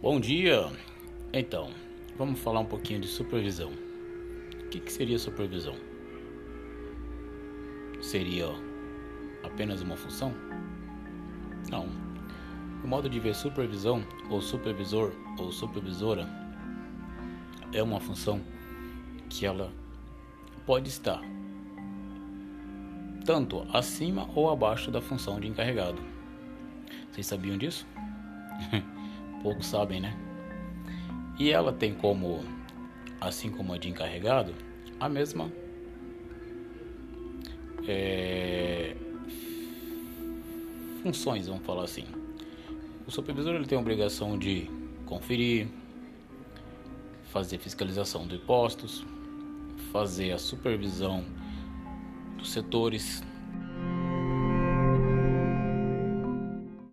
Bom dia! Então, vamos falar um pouquinho de supervisão. O que, que seria supervisão? Seria apenas uma função? Não. O modo de ver supervisão, ou supervisor, ou supervisora, é uma função que ela pode estar tanto acima ou abaixo da função de encarregado. Vocês sabiam disso? poucos sabem, né? E ela tem como, assim como a de encarregado, a mesma é, funções, vamos falar assim. O supervisor ele tem a obrigação de conferir, fazer fiscalização de impostos, fazer a supervisão dos setores